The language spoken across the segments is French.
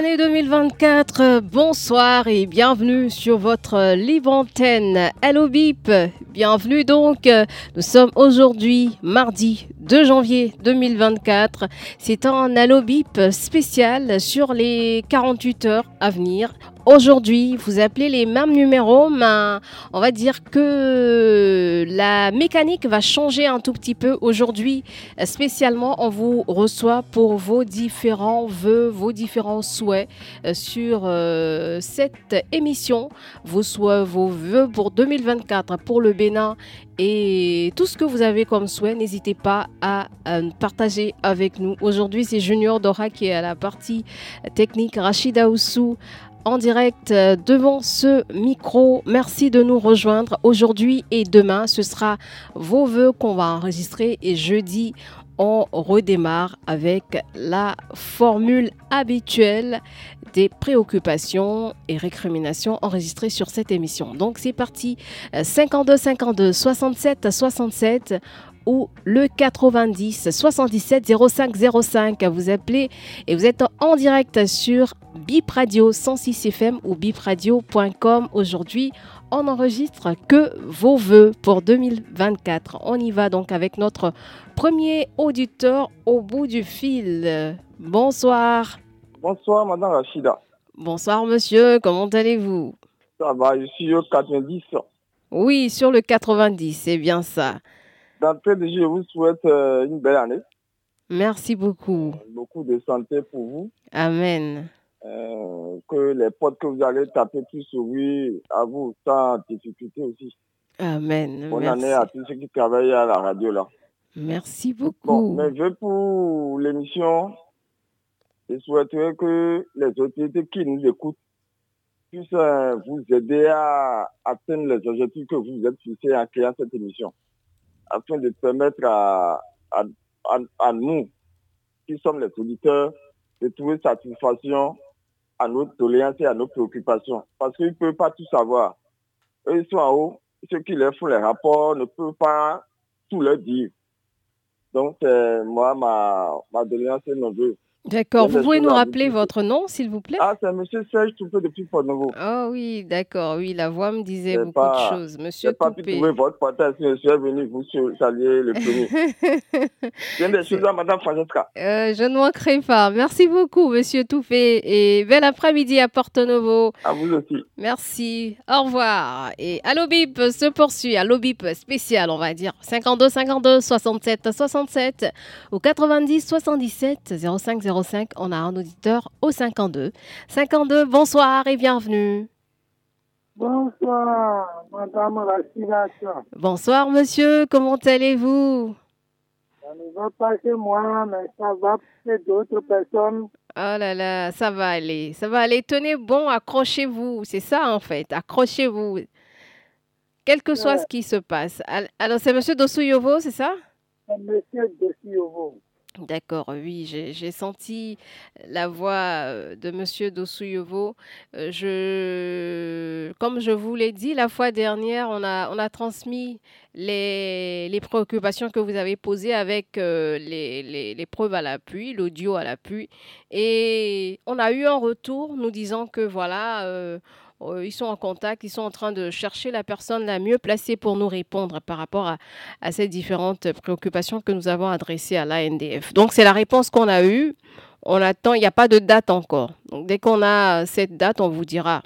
Année 2024. Bonsoir et bienvenue sur votre libre antenne Hello Bip. Bienvenue donc. Nous sommes aujourd'hui mardi 2 janvier 2024. C'est un Allo Bip spécial sur les 48 heures à venir. Aujourd'hui, vous appelez les mêmes numéros, mais on va dire que la mécanique va changer un tout petit peu. Aujourd'hui, spécialement, on vous reçoit pour vos différents vœux, vos différents souhaits euh, sur euh, cette émission. Vos souhaits, vos vœux pour 2024 pour le Bénin et tout ce que vous avez comme souhait, n'hésitez pas à, partager avec nous. Aujourd'hui, c'est Junior Dora qui est à la partie technique, Rachida Oussou en direct euh, devant ce micro. Merci de nous rejoindre aujourd'hui et demain. Ce sera vos voeux qu'on va enregistrer et jeudi, on redémarre avec la formule habituelle des préoccupations et récriminations enregistrées sur cette émission. Donc c'est parti, 52 52 67 67 ou le 90 77 05 05. Vous appelez et vous êtes en direct sur Bip Radio 106 FM ou bipradio.com. Aujourd'hui, on n'enregistre que vos voeux pour 2024. On y va donc avec notre premier auditeur au bout du fil. Bonsoir. Bonsoir, Madame Rachida. Bonsoir, monsieur. Comment allez-vous? Ça va, je suis au 90. Oui, sur le 90, c'est bien ça. D'entrée de jeu, je vous souhaite euh, une belle année. Merci beaucoup. Beaucoup de santé pour vous. Amen. Euh, que les potes que vous allez taper plus oui à vous sans difficulté aussi. Amen. Bonne année à tous ceux qui travaillent à la radio là. Merci beaucoup. Bon, mais je pour l'émission, je souhaiterais que les autorités qui nous écoutent puissent euh, vous aider à atteindre les objectifs que vous êtes fixés en créant cette émission afin de permettre à, à, nous, qui sommes les auditeurs, de trouver satisfaction à nos doléances et à nos préoccupations. Parce qu'ils ne peuvent pas tout savoir. Eux, ils sont en haut. Ceux qui leur font les rapports ne peuvent pas tout leur dire. Donc, moi, ma, ma doléance est nos D'accord. Vous pouvez nous rappeler votre nom, s'il vous plaît? Ah, c'est M. Serge Toupé depuis Port-Nouveau. Ah oui, d'accord. Oui, la voix me disait beaucoup de choses. Monsieur pas pu trouver votre partage. Je suis venu vous saluer le premier. Bien des choses à Mme Francesca. Euh, je ne manquerai pas. Merci beaucoup, Monsieur Toupé. Et bel après-midi à Porto-Novo. À vous aussi. Merci. Au revoir. Et Allo Bip se poursuit. Allo Bip spécial, on va dire. 52 52 67 67 ou 90 77 05 05, on a un auditeur au 52. 52, bonsoir et bienvenue. Bonsoir, Madame Rachida. Bonsoir, monsieur, comment allez-vous? Ça ne va pas chez moi, mais ça va chez d'autres personnes. Oh là là, ça va aller, ça va aller. Tenez bon, accrochez-vous, c'est ça en fait, accrochez-vous. Quel que soit ce qui se passe. Alors, c'est monsieur Dosuyovo, c'est ça? C'est monsieur Dosuyovo. D'accord, oui, j'ai senti la voix de Monsieur Dossouyevo. Euh, je, comme je vous l'ai dit la fois dernière, on a, transmis les, les préoccupations que vous avez posées avec les, preuves à l'appui, l'audio à l'appui. Et on a eu un retour nous disant que voilà, ils sont en contact, ils sont en train de chercher la personne la mieux placée pour nous répondre par rapport à, ces différentes préoccupations que nous avons adressées à l'ANDF. Donc c'est la réponse qu'on a eue. On attend, il n'y a pas de date encore. Donc dès qu'on a cette date, on vous dira.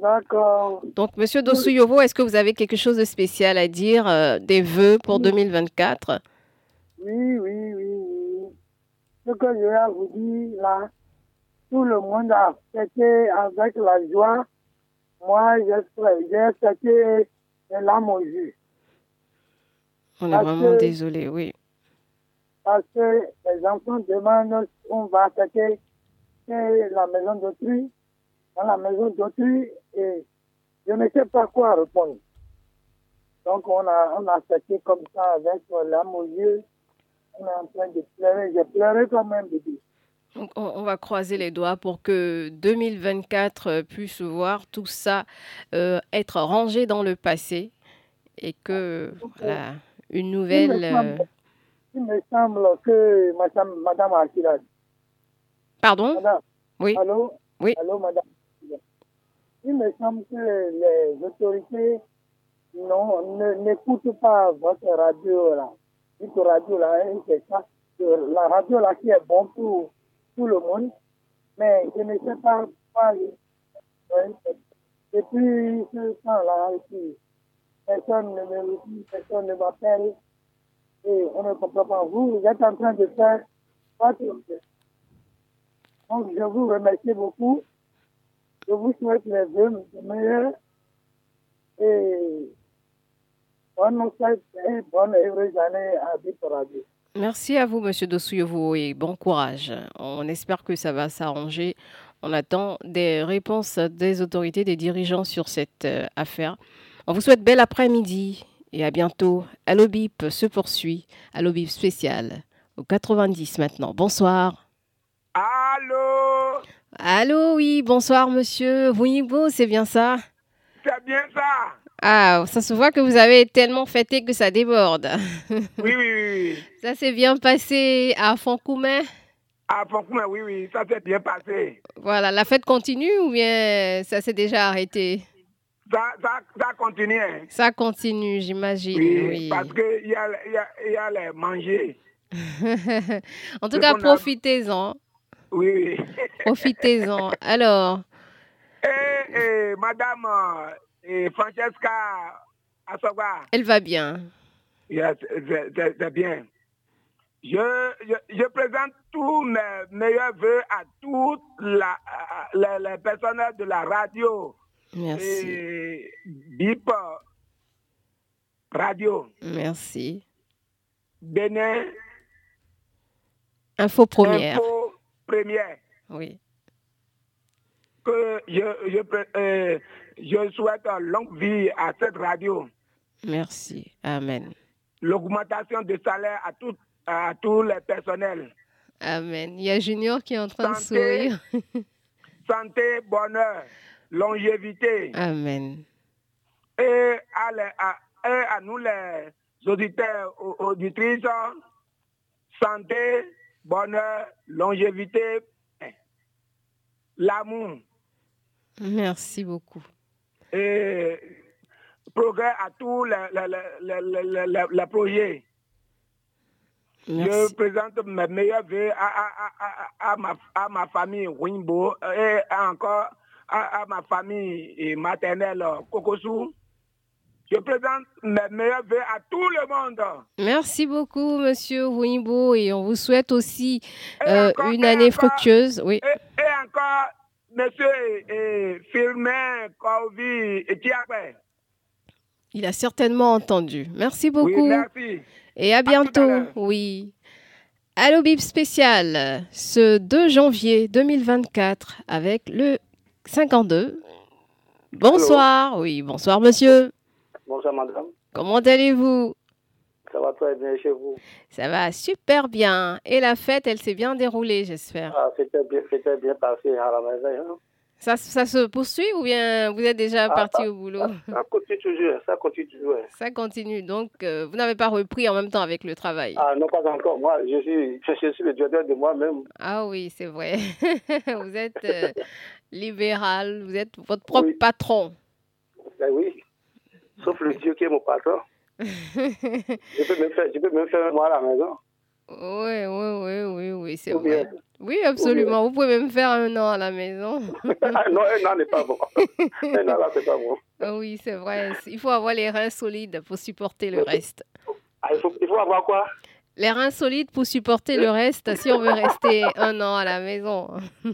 D'accord. Donc, Monsieur Dossouyovo, est-ce que vous avez quelque chose de spécial à dire, euh, des vœux pour 2024 Oui, oui, oui, oui. Ce que je vais vous dire là, tout le monde a fêté avec la joie. Moi, j'ai fêté les larmes aux yeux. On est vraiment désolé, oui. Parce que les enfants demandent on va fêter la maison d'autrui, dans la maison d'autrui, et je ne sais pas quoi répondre. Donc, on a, on a fêté comme ça avec l'âme aux yeux. On est en train de pleurer. J'ai pleuré quand même, bébé. Donc, on, on va croiser les doigts pour que 2024 euh, puisse voir tout ça euh, être rangé dans le passé et que voilà, une nouvelle. euh, Il me semble que madame, madame Akira, Pardon? Madame, Oui. allô? Oui. Allô, madame. Il me semble que les autorités n'écoutent pas votre radio là. Radio là, hein, c'est ça. que La radio là qui est bon pour tout le monde. Mais je ne sais pas pourquoi. ouais, Depuis ce temps-là, personne ne me dit, personne ne m'appelle. Et on ne comprend pas. Vous, vous êtes en train de faire votre donc, je vous remercie beaucoup. Je vous souhaite les meilleurs et bonne et bonne heureuse année à Bip Radio. Merci à vous, Monsieur Dossouyevo, et bon courage. On espère que ça va s'arranger. On attend des réponses des autorités, des dirigeants sur cette euh, affaire. On vous souhaite bel après-midi et à bientôt. Allo Bip se poursuit. Allo Bip spécial au 90 maintenant. Bonsoir. Allô Allô, oui, bonsoir, Monsieur Wouibo, c'est bien ça C'est bien ça Ah, ça se voit que vous avez tellement fêté que ça déborde. Oui, oui, oui. Ça s'est bien passé à Foncoumet À Fonkoumé, oui, oui, ça s'est bien passé. Voilà, la fête continue ou bien ça s'est déjà arrêté? Ça, ça, ça continue. hein. Ça continue, j'imagine. Oui, Oui. parce qu'il y a, il y, a, il y a les manger. en tout cas, profitez-en. Oui, oui. Profitez-en. Alors, et, et Madame et Francesca Asogba, elle va bien. yes, c'est- bien. Je, je, je présente tous mes meilleurs voeux à toutes la, à- les, personnels de la radio Merci. et BIP Radio Merci. Bénin Info première. Info Première. Oui. Que je, je, euh, je souhaite longue vie à cette radio. Merci. Amen. L'augmentation de salaire à, tout, à tous les personnels. Amen. Il y a Junior qui est en train de sourire. Santé, bonheur, longévité. Amen. Et à, les- à- et à nous les auditeurs, au- auditrices, santé, bonheur, longévité, l'amour Merci beaucoup. Et progrès à les- les projets. Je présente mes meilleurs vœux à, à, à, à, à ma, à ma famille Wimbo et encore à, ma famille maternelle Kokosu. Je présente mes meilleurs vœux à tout le monde. Merci beaucoup, Monsieur Wimbo, et on vous souhaite aussi euh, encore- une année encore- fructueuse. Oui. Et, et encore, monsieur Firmin Kovi et Tiakwe. Il a certainement entendu. Merci Oui, beaucoup. merci. Et à bientôt. oui. Allo Bip spécial, ce 2 janvier 2024 avec le 52. Bonsoir. Oui, bonsoir monsieur. Bonsoir madame, Comment allez-vous? Ça va très bien chez vous. Ça va super bien. Et la fête, elle s'est bien déroulée, j'espère. Ah, c'était bien, c'était bien passé à la maison. hein. Ça, ça se poursuit ou bien vous êtes déjà Ah, parti au boulot? Ça continue toujours, ça continue toujours. Ça continue. Donc, euh, vous n'avez pas repris en même temps avec le travail? Ah non, pas encore. Moi, je suis, je suis le directeur de moi-même. Ah oui, c'est vrai. vous êtes euh, libéral, vous êtes votre propre Oui. patron. Ben oui, sauf le Dieu qui est mon patron. Je peux même faire, je peux même faire moi à la maison. Oui, oui, oui, oui, oui, c'est vrai. Oui, absolument. Vous pouvez même faire un an à la maison. Ah, non, un an n'est pas bon. un an là, c'est pas bon. Ah oui, c'est vrai. Il faut avoir les reins solides pour supporter le reste. Ah, il, faut, il faut avoir quoi? Les reins solides pour supporter le reste si on veut rester un an à la maison.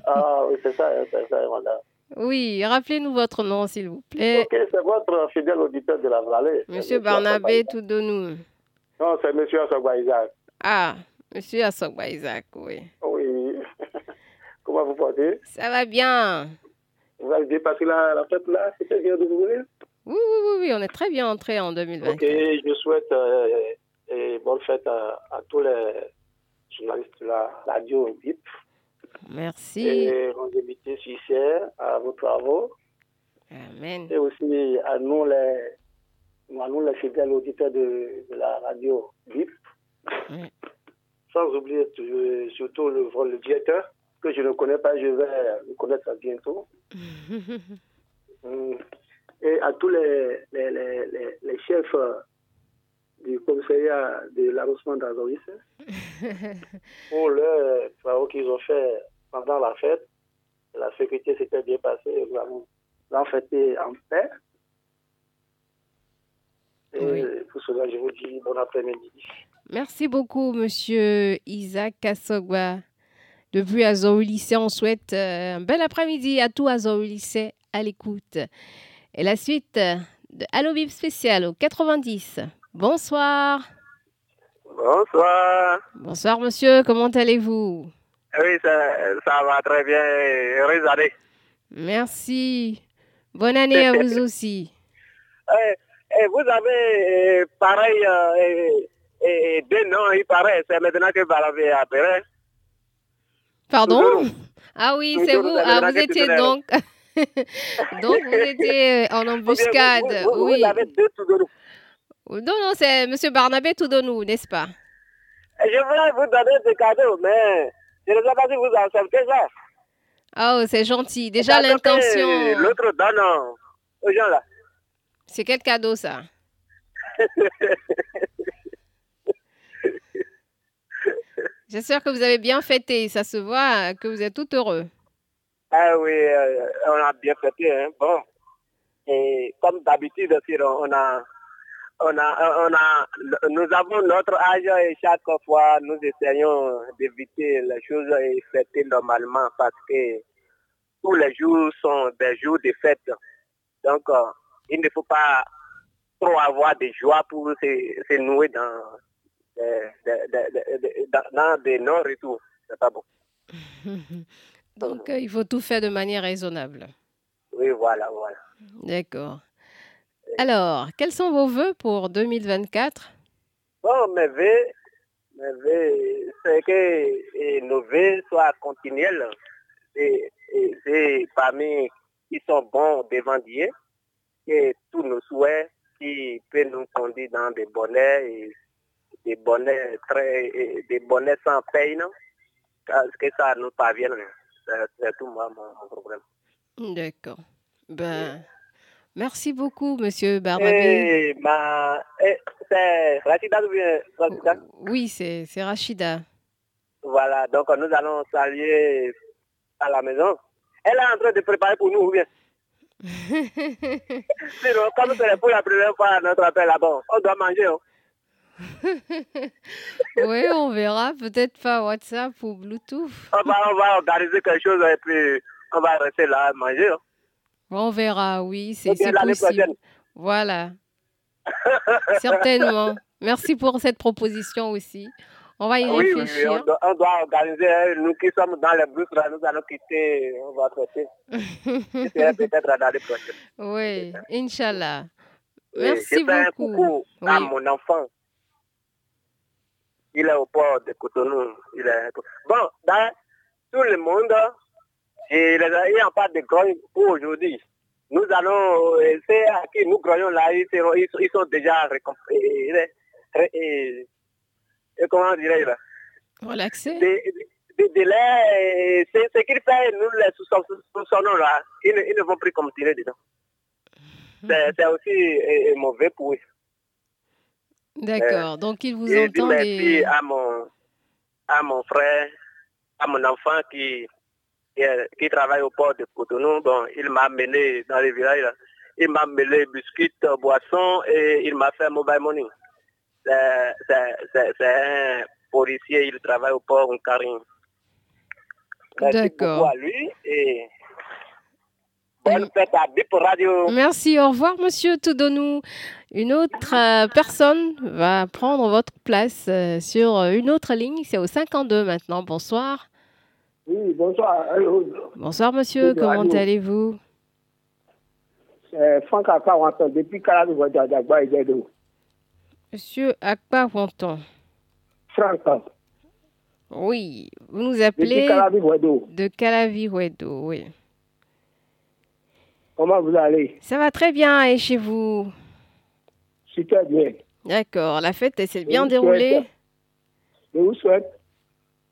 Ah oui, c'est ça, c'est ça, madame. Oui, rappelez-nous votre nom, s'il vous plaît. Ok, c'est votre fidèle auditeur de la vallée. Monsieur Barnabé. Toudonou. Non, c'est monsieur Assogba Isaac. Ah, Monsieur Assogba Isaac, oui. Oui. Comment vous portez? Ça va bien. Vous avez bien passé la, la fête là? C'était bien de vous Oui, oui, oui, oui, on est très bien entré en 2024. Ok, je souhaite euh, et bonne fête à, à tous les journalistes de la radio BIP Merci. et longévité suicidaire à vos travaux Amen. et aussi à nous les, à nous les fidèles auditeurs de, de la radio. Oui. Sans oublier surtout le, le directeur que je ne connais pas, je vais le connaître bientôt. Mm. Et à tous les, les, les, les, les chefs euh, du commissariat de l'arrondissement d'Azoris pour le travaux qu'ils ont fait pendant la fête. La sécurité s'était bien passée. Nous avons nous avons fêté en paix. Et Oui. pour cela, je vous dis bon après-midi. Merci beaucoup, monsieur Isaac Kassogba. Depuis Azor lycée, on souhaite euh, un bel après-midi à tout Azor lycée à l'écoute. Et la suite de Allo Bib spécial au 90. Bonsoir. Bonsoir. Bonsoir, monsieur. Comment allez-vous? Oui, ça, ça va très bien. Heureuse année. Merci. Bonne année à vous aussi. Eh, eh, vous avez eh, pareil eh, deux noms, il paraît. C'est maintenant que vous l'avez appelé. Pardon? Ah oui, c'est vous. Ah, vous étiez donc. donc, vous étiez euh, en embuscade. Vous, vous, vous, oui. vous avez deux tout de nous. Non, non, c'est monsieur Barnabé Toudonou, n'est-ce pas? Je voulais vous donner des cadeaux, mais je ne sais pas si vous acceptez ça. Oh, c'est gentil. Déjà, l'intention. L'autre donne aux gens là. C'est quel cadeau, ça? J'espère que vous avez bien fêté. Ça se voit que vous êtes tout heureux. Ah oui, euh, on a bien fêté, hein. Bon. Et comme d'habitude on a, on a, on a, nous avons notre âge et chaque fois nous essayons d'éviter les choses et fêter normalement parce que tous les jours sont des jours de fête. Donc, euh, il ne faut pas trop avoir de joie pour se, se nouer dans, des- dans, tout. C'est pas bon. Donc, euh, il faut tout faire de manière raisonnable. Oui, voilà, voilà. D'accord. Alors, quels sont vos voeux pour 2024 Bon, mes vœux, mes vœux, c'est que nos vœux soient continuels. Et, et c'est parmi qui sont bons devant Dieu. Et tous nos souhaits qui peuvent nous conduire dans des bonnets et des bonnets très, et des bonnets sans peine. Que que ça nous parvienne. C'est c'est tout moi, mon, mon problème. D'accord. Ben, merci beaucoup, monsieur Barnabé. Ma, et c'est Rachida ou bien Rachida? Oui, c'est c'est Rachida. Voilà, donc nous allons saluer à la maison. Elle est en train de préparer pour nous, ou bien? Sinon, comme c'est pour la première fois notre appel là-bas, on doit manger. hein. oui, on verra. Peut-être pas WhatsApp ou Bluetooth. On, va, on va organiser quelque chose et puis on va rester là à manger. hein. On verra, oui, c'est possible. prochaine. Voilà. Certainement. Merci pour cette proposition aussi. On va y Oui, oui, oui, réfléchir. on doit, on doit organiser. hein. Nous qui sommes dans les bus, là, nous allons quitter, on va traiter. C'est peut-être l'année prochaine. oui, Inch'Allah. Oui, Merci beaucoup. coucou à Oui. mon enfant. Il est au port de Cotonou. Il est... Bon, dans tout le monde, et les- il n'y a pas de grogne pour aujourd'hui. Nous allons, euh, c'est à qui nous grognons là, ils, seront- ils sont- ils sont déjà récompensés. Et, comment dirais-je là? Relaxé. des, délais, c'est ce qu'il fait, nous les sous-sonnons là, ils, ne- ils ne vont plus continuer dedans. C'est c'est aussi euh, mauvais pour eux. D'accord. Donc, il vous Je dis entend merci des... à mon, à mon frère, à mon enfant qui, qui, travaille au port de Cotonou. Bon, il m'a amené dans les villages. là. Il m'a amené biscuits, euh, boissons et il m'a fait mobile money. C'est- un policier, il travaille au port en Karim. Merci D'accord. beaucoup à lui et bonne fête à Bip Radio. Merci, au revoir, monsieur Toudonou. Une autre euh, personne va prendre votre place euh, sur une autre ligne. C'est au 52 maintenant. Bonsoir. Oui, bonsoir. Bonsoir, monsieur. Comment allez-vous? C'est Franck Akpawanton, depuis Calabi Wadjadagba et Dedo. Monsieur Akpawanton. Franck. Oui, vous nous appelez de Calaviruedo, oui. Comment vous allez? Ça va très bien et chez vous? Super bien. D'accord, la fête s'est bien déroulée? Je vous souhaite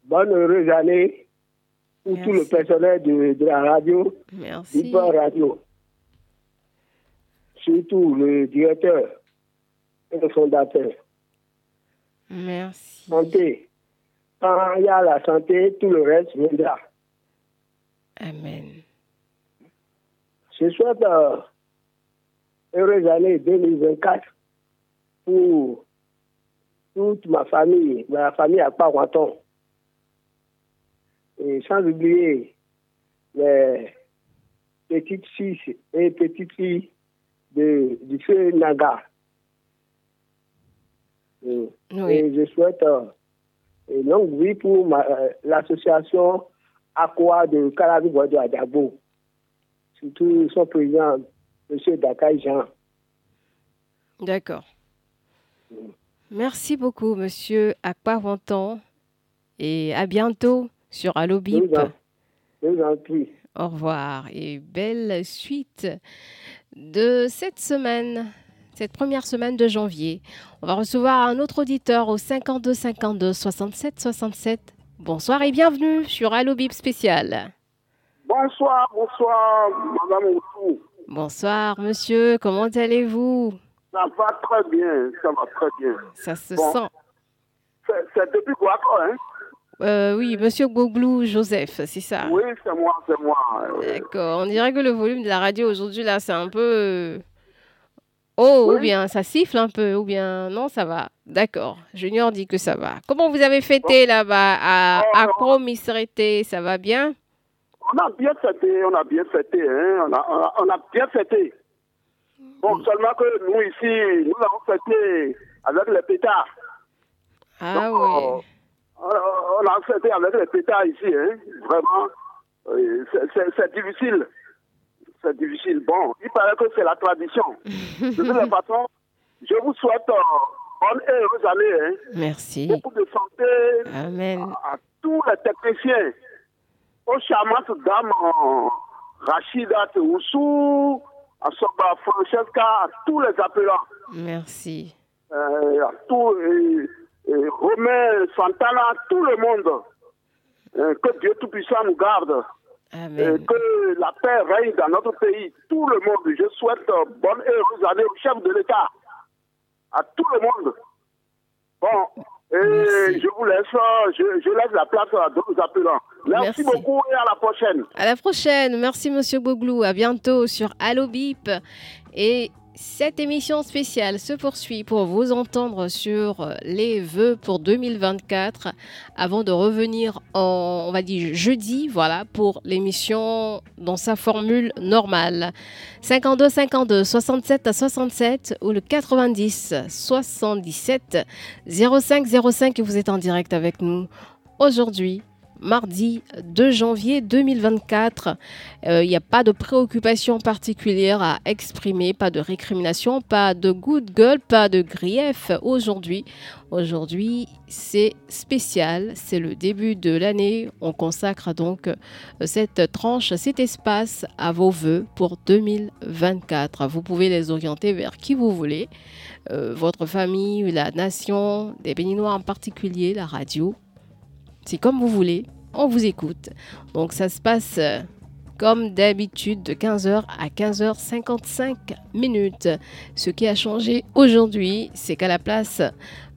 bonne heureuse année pour tout le personnel de, de la radio, du Radio. Surtout le directeur et le fondateur. Merci. Santé. Quand il y a la santé, tout le reste viendra. Amen. Je souhaite euh, heureuse année 2024 pour toute ma famille, ma famille à Parouanton. Et sans oublier les petites filles et petites filles de, du feu Naga. Et, Oui. et je souhaite euh, une longue vie pour euh, l'association Aqua de Calabi Boisdo Adabo surtout son président, M. Dakai Jean. D'accord. Merci beaucoup, monsieur Akpawanton. Et à bientôt sur Allo Bip. Au revoir et belle suite de cette semaine, cette première semaine de janvier. On va recevoir un autre auditeur au 52 52 67 67. Bonsoir et bienvenue sur Allo Bip spécial. Bonsoir, bonsoir, Madame Outou. Bonsoir monsieur, comment allez-vous? Ça va très bien, ça va très bien. Ça se Bon. sent. C'est- C'est depuis Guaco, hein Euh, oui, monsieur Goglou Joseph, c'est ça? Oui, c'est moi, c'est moi. Euh, D'accord, on dirait que le volume de la radio aujourd'hui là, c'est un peu Oh, ou bien ça siffle un peu, ou bien non, ça va. D'accord, Junior dit que ça va. Comment vous avez fêté là-bas à, à Oh. Promisérité Ça va bien? On a bien fêté, on a bien fêté, hein on a, on a, on a bien fêté. Bon, seulement que nous ici, nous avons fêté avec les pétards. Ah Donc, oui. Euh, on a fêté avec les pétards ici, hein Vraiment, c'est- difficile. C'est difficile. Bon, il paraît que c'est la tradition. De toute façon, je vous souhaite euh, bonne et heureuse année. Hein. Merci. Beaucoup de santé Amen. à, à tous les techniciens, aux charmantes dames euh, Rachida Oussou, à Soba Francesca, à tous les appelants, Merci. euh, à tous, euh, Romain, Santana, tout le monde. Euh, que Dieu Tout-Puissant nous garde. Amen. que la paix règne dans notre pays, tout le monde. Je souhaite bonne et heureuse année au chef de l'État, à tout le monde. Bon, et je vous laisse, je, je laisse la place à d'autres appelants. Merci. Merci, beaucoup et à la prochaine. À la prochaine. Merci, Monsieur Goglou. À bientôt sur Allo Bip. Et cette émission spéciale se poursuit pour vous entendre sur les vœux pour 2024 avant de revenir en, on va dire, jeudi, voilà, pour l'émission dans sa formule normale. 52 52 67 à 67 ou le 90 77 05 05 et vous êtes en direct avec nous aujourd'hui mardi 2 janvier 2024. Euh, Il n'y a pas de préoccupation particulière à exprimer, pas de récrimination, pas de good gueule, pas de grief aujourd'hui. Aujourd'hui, c'est spécial, c'est le début de l'année. On consacre donc euh, cette tranche, cet espace à vos voeux pour 2024. Vous pouvez les orienter vers qui vous voulez, euh, votre famille, la nation, des Béninois en particulier, la radio. C'est comme vous voulez, on vous écoute. Donc ça se passe euh, comme d'habitude de 15h à 15h55 minutes. Ce qui a changé aujourd'hui, c'est qu'à la place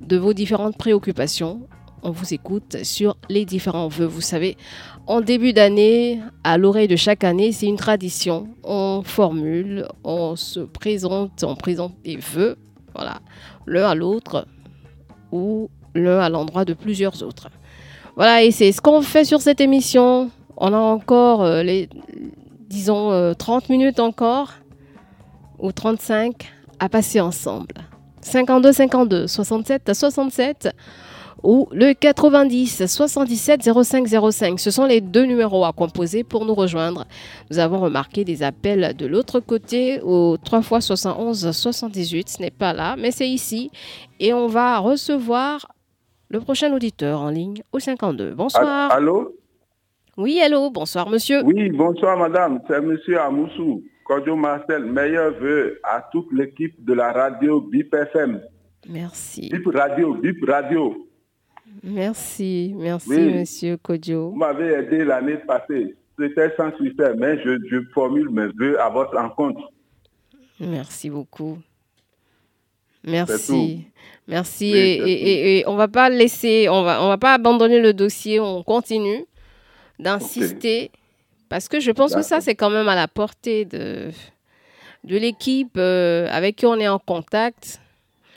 de vos différentes préoccupations, on vous écoute sur les différents vœux. Vous savez, en début d'année, à l'oreille de chaque année, c'est une tradition. On formule, on se présente, on présente des vœux, voilà, l'un à l'autre ou l'un à l'endroit de plusieurs autres. Voilà, et c'est ce qu'on fait sur cette émission. On a encore euh, les, disons, euh, 30 minutes encore, ou 35, à passer ensemble. 52, 52, 67 à 67, ou le 90 77 05 05. Ce sont les deux numéros à composer pour nous rejoindre. Nous avons remarqué des appels de l'autre côté au 3 x 71 78. Ce n'est pas là, mais c'est ici. Et on va recevoir le prochain auditeur en ligne au 52. Bonsoir. Allô Oui, allô, bonsoir monsieur. Oui, bonsoir madame, c'est monsieur Amoussou. Kodio Marcel, meilleur vœu à toute l'équipe de la radio BIP FM. Merci. BIP Radio, BIP Radio. Merci, merci Oui. monsieur Kodjo. Vous m'avez aidé l'année passée. C'était sans succès, mais je, je formule mes vœux à votre rencontre. Merci beaucoup. Merci. Merci. Oui, et, on va pas laisser, on va, on va pas abandonner le dossier, on continue d'insister parce que je pense que ça, c'est quand même à la portée de, de l'équipe euh, avec qui on est en contact.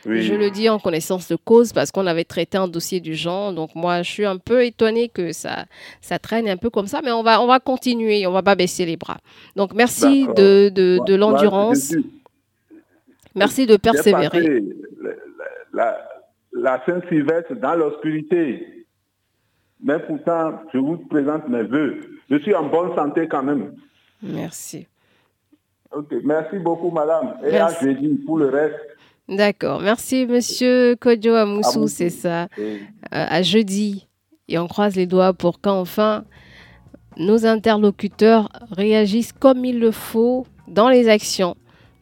Oui. Je le dis en connaissance de cause parce qu'on avait traité un dossier du genre. Donc moi, je suis un peu étonnée que ça, ça traîne un peu comme ça, mais on va, on va continuer, on va pas baisser les bras. Donc merci de, de, de moi, l'endurance, je suis- merci de persévérer. La, la- Saint-Sylvestre dans l'obscurité. Mais pourtant, je vous présente mes vœux. Je suis en bonne santé quand même. Merci. Ok, Merci beaucoup, madame. Et Merci. à jeudi pour le reste. D'accord. Merci, monsieur Kodjo Amoussou, Amoussou. c'est ça. Et- Euh, à jeudi. Et on croise les doigts pour qu'enfin nos interlocuteurs réagissent comme il le faut dans les actions.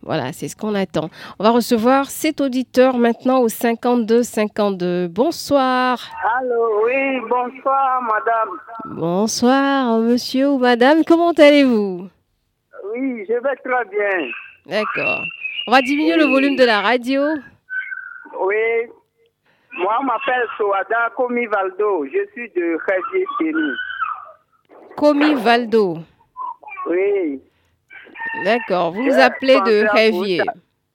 Voilà, c'est ce qu'on attend. On va recevoir cet auditeur maintenant au 52 52. Bonsoir. Allô, oui, bonsoir, madame. Bonsoir, monsieur ou madame. Comment allez-vous? Oui, je vais très bien. D'accord. On va diminuer le volume de la radio. Oui, moi, je m'appelle Soada Komi Valdo. Je suis de Denis. Comi Valdo. Oui, D'accord. Vous vous appelez de. Révier.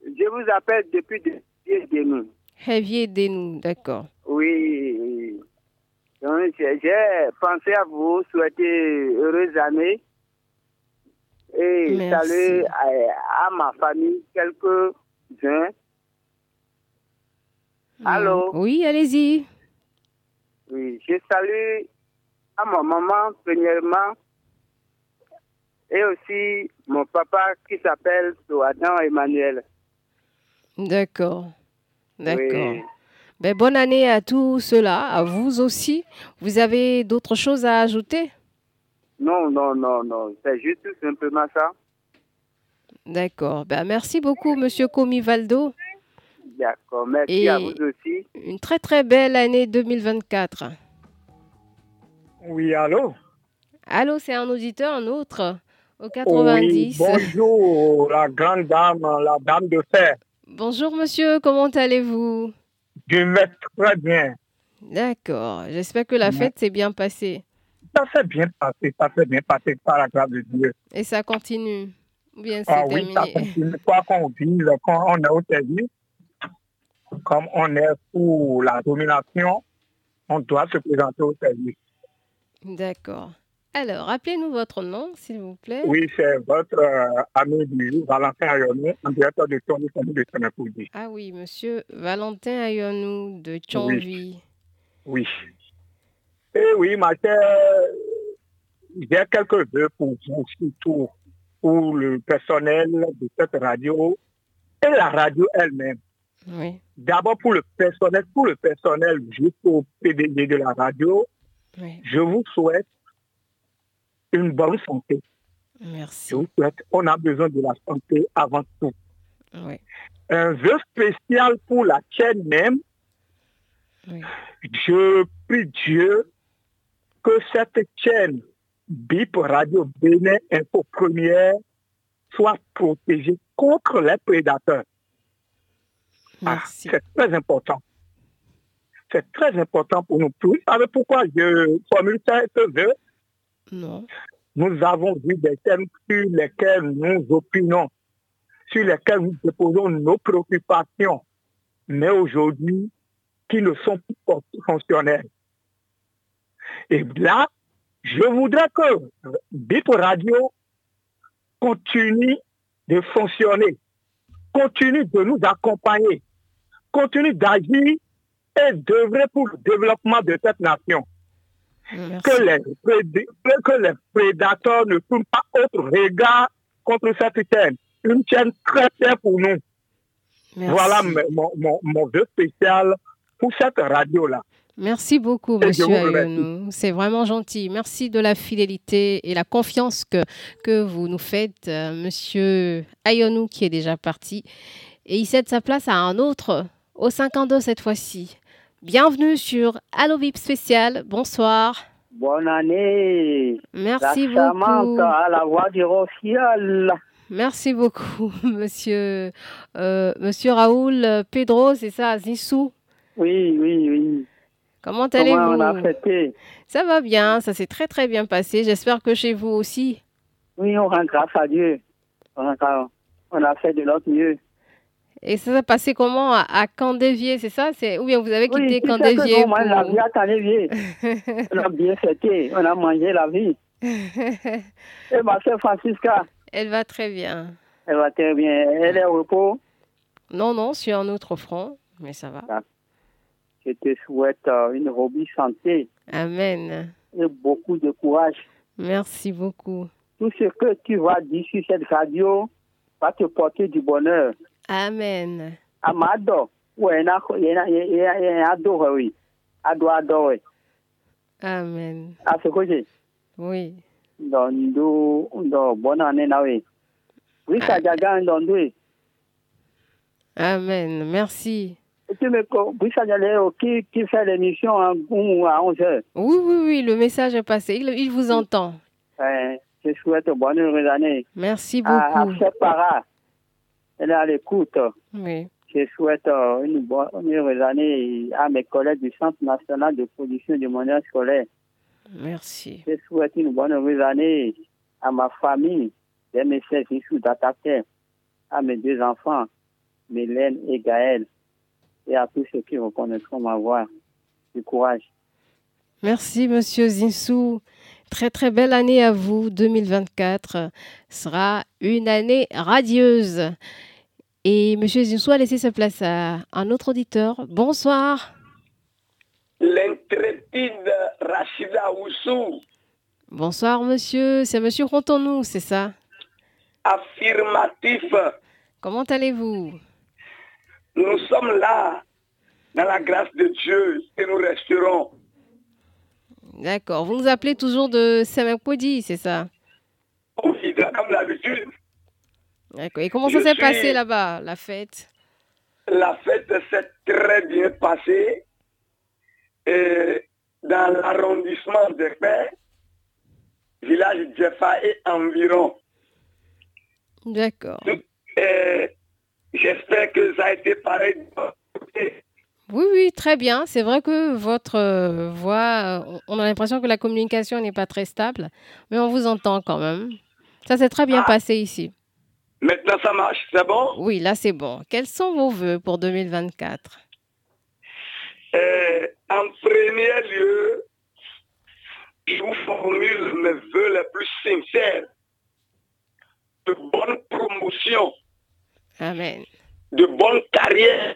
je vous appelle depuis de Régier Denis. Révier Denou. D'accord. Oui. Donc, j'ai pensé à vous souhaiter heureuse année et Merci. saluer à, à ma famille quelques-uns. Allô? Oui, allez-y. Oui, je salue à ma maman premièrement et aussi mon papa qui s'appelle Adam Emmanuel. D'accord. D'accord. Oui. Ben, bonne année à tous ceux-là, à vous aussi. Vous avez d'autres choses à ajouter? Non, non, non, non, c'est juste tout simplement ça. D'accord. Ben, merci beaucoup, Monsieur Comi Valdo. D'accord, merci Et- à vous aussi. Une très très belle année 2024. Oui, allô? Allô, c'est un auditeur, un autre au 90. Oui, bonjour, la grande dame, la dame de fer. Bonjour, monsieur, comment allez-vous? Je vais très bien. D'accord. J'espère que la fête s'est bien passée. Ça s'est bien passé, ça s'est bien passé par la grâce de Dieu. Et ça continue. Ou bien c'est Ah oui, ça continue. Quoi qu'on dise, quand on est au service, comme on est pour la domination, on doit se présenter au service. D'accord. Alors, rappelez-nous votre nom, s'il vous plaît. Oui, c'est votre euh, ami du Valentin Ayoné, en directeur de Famille de Sénécoudi. Ah oui, monsieur Valentin Ayonou de Tchonvi. Oui. Et oui, ma chère, j'ai quelques vœux pour vous, surtout pour le personnel de cette radio et la radio elle-même. Oui, D'abord pour le personnel, pour le personnel jusqu'au PDG de la radio, oui. je vous souhaite une bonne santé. Merci. Je vous souhaite, on a besoin de la santé avant tout. Oui, Un vœu spécial pour la chaîne même, oui. Je prie Dieu que cette chaîne BIP Radio Bénin Info Première soit protégée contre les prédateurs. Ah, Merci. c'est très important. C'est très important pour nous. Vous savez pourquoi je formule ce vœu? Nous avons vu des thèmes sur lesquels nous opinons, sur lesquels nous déposons nos préoccupations, mais aujourd'hui, qui ne sont plus fonctionnels. Et là, je voudrais que BIP Radio continue de fonctionner, continue de nous accompagner, continue d'agir et d'œuvrer pour le développement de cette nation. Que les, que les prédateurs ne tournent pas autre regard contre cette chaîne. Une chaîne très chère pour nous. Voilà mon, mon, mon vœu spécial pour cette radio-là. Merci beaucoup, Monsieur Ayonou. C'est vraiment gentil. Merci de la fidélité et la confiance que, que vous nous faites, euh, Monsieur Ayonou, qui est déjà parti. Et il cède sa place à un autre, au 52 cette fois-ci. Bienvenue sur Allo VIP spécial. Bonsoir. Bonne année. Merci beaucoup. à la voix du Rossial. Merci beaucoup, monsieur, euh, monsieur Raoul Pedro, c'est ça, Zissou? Oui, oui, oui. Comment allez-vous on a fêté? Ça va bien, ça s'est très très bien passé. J'espère que chez vous aussi. Oui, on rend grâce à Dieu. On a, fait de notre mieux. Et ça s'est passé comment à, à Candévier, c'est ça? C'est... Ou bien vous avez quitté oui, Candévier pour... la vie à Candévier. on a bien fêté, on a mangé la vie. Et ma soeur Francisca Elle va très bien. Elle va très bien. Elle est au repos? Non, non, sur un autre front, mais ça va. Je te souhaite euh, une robust santé. Amen. Et beaucoup de courage. Merci beaucoup. Tout ce que tu vas dire sur cette radio va te porter du bonheur. Amen. Amado. Oui, adore, oui. Ado, adore. Amen. À ce que Oui. Donc, donc, bonne année, oui. Oui, ça a Amen. Merci. Tu me qui, qui fait l'émission à 11h. Oui, oui, oui, le message est passé. Il, il vous entend. je souhaite bonne heureuse année. Merci beaucoup. À, à elle est à l'écoute. Oui. Je souhaite euh, une bonne heureuse année à mes collègues du Centre national de production du mondial scolaire. Merci. Je souhaite une bonne heureuse année à ma famille, des messieurs issus d'Attaquer, à mes deux enfants, Mélène et Gaël et à tous ceux qui reconnaîtront ma voix. Du courage. Merci, Monsieur Zinsou. Très, très belle année à vous. 2024 sera une année radieuse. Et Monsieur Zinsou a laissé sa place à un autre auditeur. Bonsoir. L'intrépide Rachida Oussou. Bonsoir, monsieur. C'est Monsieur Rontonou, c'est ça? Affirmatif. Comment allez-vous? Nous sommes là, dans la grâce de Dieu, et nous resterons. D'accord. Vous nous appelez toujours de Semekpodi, c'est ça? Oui, comme d'habitude. Et comment ça s'est passé là-bas, la fête? La fête s'est très bien passée. Et dans l'arrondissement de Paix, village Jeffa et environ. D'accord. J'espère que ça a été pareil. Oui, oui, très bien. C'est vrai que votre euh, voix, on a l'impression que la communication n'est pas très stable, mais on vous entend quand même. Ça s'est très bien ah. passé ici. Maintenant, ça marche, c'est bon? Oui, là, c'est bon. Quels sont vos voeux pour 2024 euh, En premier lieu, je vous formule mes voeux les plus sincères de bonne promotion Amen. De bonnes carrières.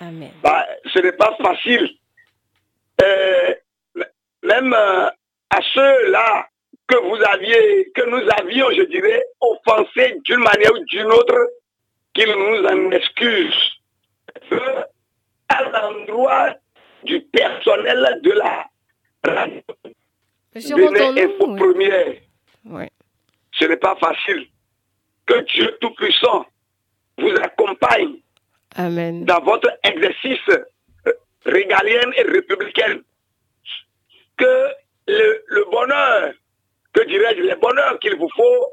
Amen. Bah, ce n'est pas facile. Euh, même euh, à ceux-là que vous aviez, que nous avions, je dirais, offensés d'une manière ou d'une autre, qu'ils nous en excusent. À l'endroit du personnel de la radio. Info première. Oui. Ce n'est pas facile que Dieu Tout-Puissant vous accompagne Amen. dans votre exercice euh, régalien et républicain. Que le, bonheur, que dirais-je, le bonheur qu'il vous faut,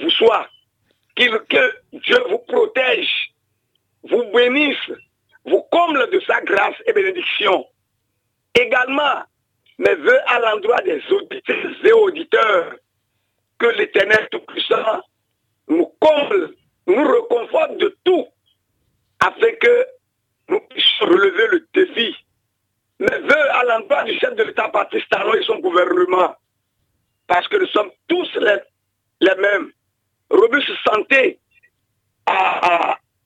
vous soit. que Dieu vous protège, vous bénisse, vous comble de sa grâce et bénédiction. Également, mes voeux à l'endroit des auditeurs et auditeurs, que l'Éternel Tout-Puissant nous comble, nous reconforte de tout, afin que nous puissions relever le défi. Mais veut à l'endroit du chef de l'État Pakistano et son gouvernement, parce que nous sommes tous les, les mêmes. Robuste santé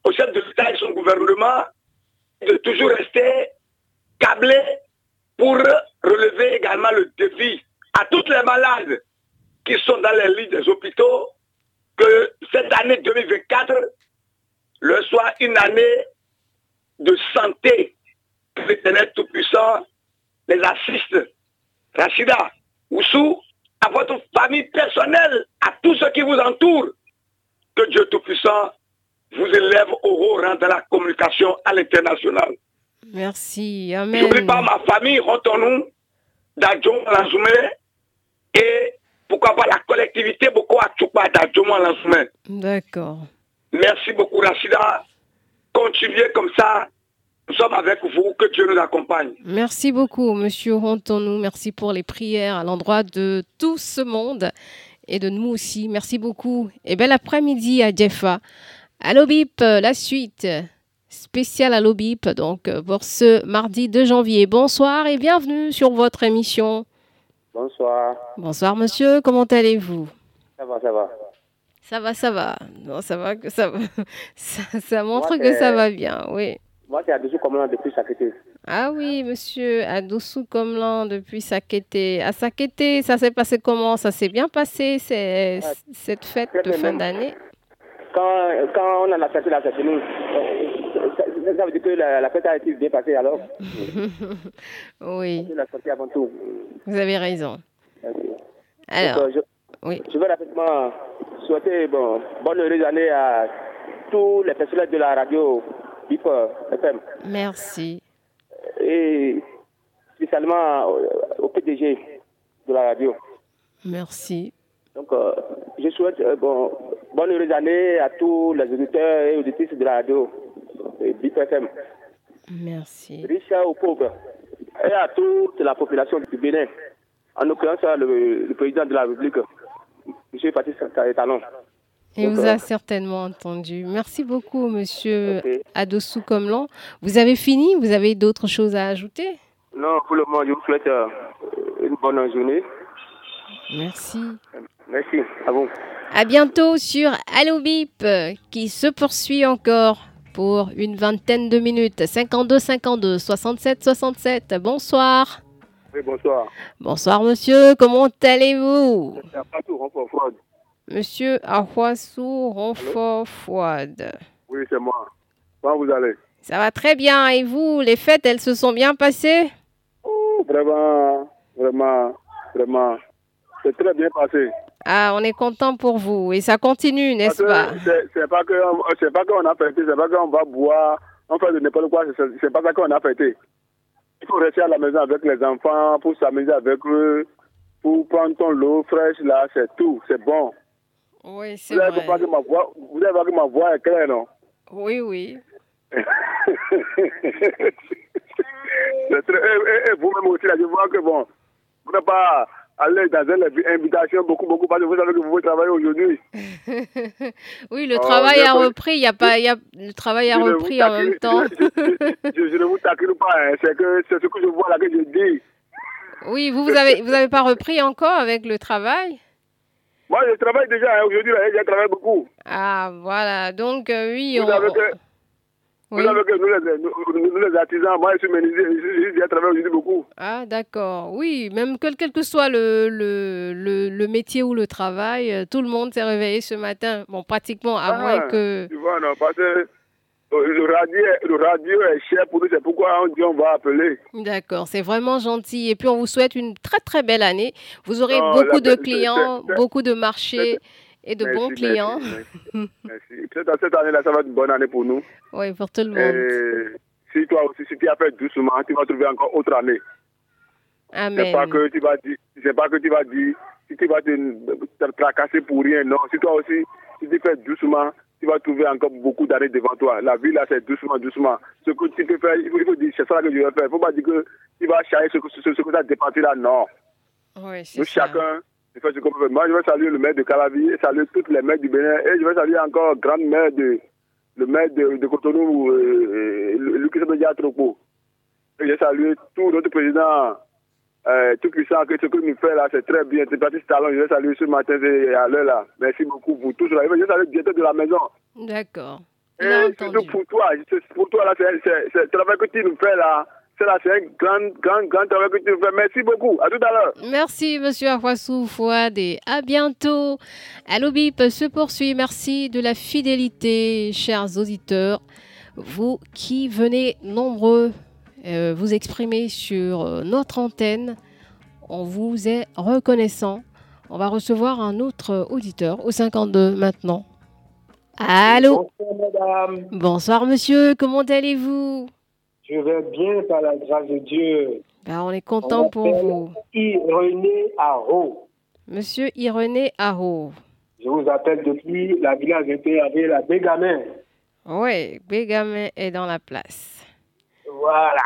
au chef de l'État et son gouvernement, de toujours rester câblé pour relever également le défi à toutes les malades qui sont dans les lits des hôpitaux que cette année 2024 le soit une année de santé, que l'éternel Tout-Puissant les assiste. Rachida, Oussou, à votre famille personnelle, à tous ceux qui vous entourent, que Dieu Tout-Puissant vous élève au haut rang de la communication à l'international. Merci. Amen. N'oublie pas ma famille, retenons d'Adjom Lanzoumé et pourquoi pas la collectivité beaucoup à Tchoupa d'Adjom Lanzoumé. D'accord. Merci beaucoup, Rachida. Continuez comme ça. Nous sommes avec vous. Que Dieu nous accompagne. Merci beaucoup, Monsieur Rontonou. Merci pour les prières à l'endroit de tout ce monde et de nous aussi. Merci beaucoup. Et bel après-midi à Jeffa. Allo Bip, la suite spéciale Allo Bip, donc pour ce mardi 2 janvier. Bonsoir et bienvenue sur votre émission. Bonsoir. Bonsoir, monsieur. Comment allez-vous? Ça va, ça va. Ça va, ça va. Non, ça va, que ça va. Ça, ça montre que ça va bien, oui. Moi, c'est Adoussou Comlan depuis Sakété. Ah oui, monsieur Adoussou Comlan depuis Sakété. À Sakété, ça s'est passé comment? Ça s'est bien passé, c'est, cette fête de fin d'année? Quand, quand on a la fête, nous, euh, ça, ça veut dire que la, la fête a été bien passée alors? Oui, La santé avant tout. vous avez raison. Alors, Donc, je, oui. je veux rapidement souhaiter bon, bonne heureuse année à tous les personnels de la radio BIP euh, FM Merci. et spécialement au, au PDG de la radio. Merci. Donc, euh, je souhaite euh, bon, bonne heureuse année à tous les auditeurs et auditrices de la radio euh, BIP FM, Merci. riches pauvres, et à toute la population du Bénin, en l'occurrence le, le président de la République, M. Patrice Talon. Il vous a certainement entendu. Merci beaucoup, monsieur Ok. Adossou Comlan. Vous avez fini? Vous avez d'autres choses à ajouter? Non, pour le moment, je vous souhaite euh, une bonne journée. Merci. Merci à vous. À bientôt sur Allo Bip qui se poursuit encore pour une vingtaine de minutes. 52 52 67 67. Bonsoir. Oui, bonsoir. Bonsoir monsieur, comment allez-vous? Monsieur Ahwassou Ronfort Fouad. Oui, c'est moi. Comment vous allez? Ça va très bien et vous, les fêtes, elles se sont bien passées? Oh, Vraiment, vraiment, vraiment. C'est très bien passé. Ah, on est content pour vous et ça continue, n'est-ce pas? c'est- pas qu'on a fêté, c'est pas qu'on va boire, on fait de n'importe quoi, c'est- c'est pas ça qu'on a fêté. Il faut rester à la maison avec les enfants, pour s'amuser avec eux, pour prendre ton lot fraîche là, c'est tout, c'est bon. Oui, c'est Vous avez vrai. ma voix, vous avez que ma voix est claire, non? Oui, oui. C'est très- et, et- et vous-même aussi, là, je vois que bon, vous n'êtes pas aller dans une invitation beaucoup, beaucoup, parce que vous savez que vous pouvez travailler aujourd'hui. oui, le Oh, travail a repris, il y a pas, il y a, le travail a repris en même temps. Je, je- je- je ne vous taquine pas, hein, c'est ce que je vois là que je dis. Oui, vous, vous avez, vous avez pas repris encore avec le travail? Moi, je travaille déjà hein, aujourd'hui, je travaille beaucoup. Ah, voilà. Donc, euh, oui, on... Oui. savez que nous, les, nous, nous, les artisans, moi, je suis menuisier, je, je, je travaille aujourd'hui beaucoup. Ah, d'accord. Oui, même quel, quel que soit le, le, le, le métier ou le travail, euh, tout le monde s'est réveillé ce matin. Bon, pratiquement, à moins que... Tu vois, non, parce que le radio, le radio est cher pour nous, c'est pourquoi on dit on va appeler. D'accord, c'est vraiment gentil. Et puis, on vous souhaite une très, très belle année. Vous aurez beaucoup de clients, beaucoup de marchés et de Merci, bons clients. Merci. merci. Cette, année-là, ça va être une bonne année pour nous. Oui, pour tout le monde. Et si toi aussi, si tu as fait doucement, tu vas trouver encore autre année. C'est pas Amen. que tu vas dire, c'est pas que tu vas dire, si tu vas te, te tracasser pour rien, non. Si toi aussi, si tu fais doucement, tu vas trouver encore beaucoup d'années devant toi. La vie là, c'est doucement, doucement. Ce que tu peux faire, il faut, il faut dire, c'est ça que je vais faire. Il faut pas dire que tu vas charger ce que, ce, ce que tu as dépensé là, non. Oui, c'est Nous, ça. chacun, je fais ce qu'on peut faire. Moi, je vais saluer le maire de Calavi, saluer toutes les maires du Bénin, et je vais saluer encore le grand maire de, le maire de, de Cotonou, euh, euh, Lucas Bédia Tropo. Et je salue tout notre président, euh, tout puissant, que ce que nous fait là, c'est très bien. C'est Baptiste Talon, je vais saluer ce matin c'est à l'heure là. Merci beaucoup pour tout cela. Je vais saluer directeur de la maison. D'accord. Et surtout pour toi, pour toi, là, c'est le travail que tu nous fais là. C'est là, c'est un grand, grand, grand travail que tu nous fais. Merci beaucoup. À tout à l'heure. Merci, monsieur Afwassou Fouad, et à bientôt. Allo Bip se poursuit. Merci de la fidélité, chers auditeurs. Vous qui venez nombreux euh, vous exprimer sur euh, notre antenne, on vous est reconnaissant. On va recevoir un autre auditeur au 52 maintenant. Allô? Bonsoir, madame. Bonsoir, monsieur. Comment allez-vous? Je vais bien par la grâce de Dieu. Ben, on est content pour vous. Irené Haro. Monsieur Irené Haro. Je vous appelle depuis la village de la Bégamin. Oui, Bégamin est dans la place. Voilà.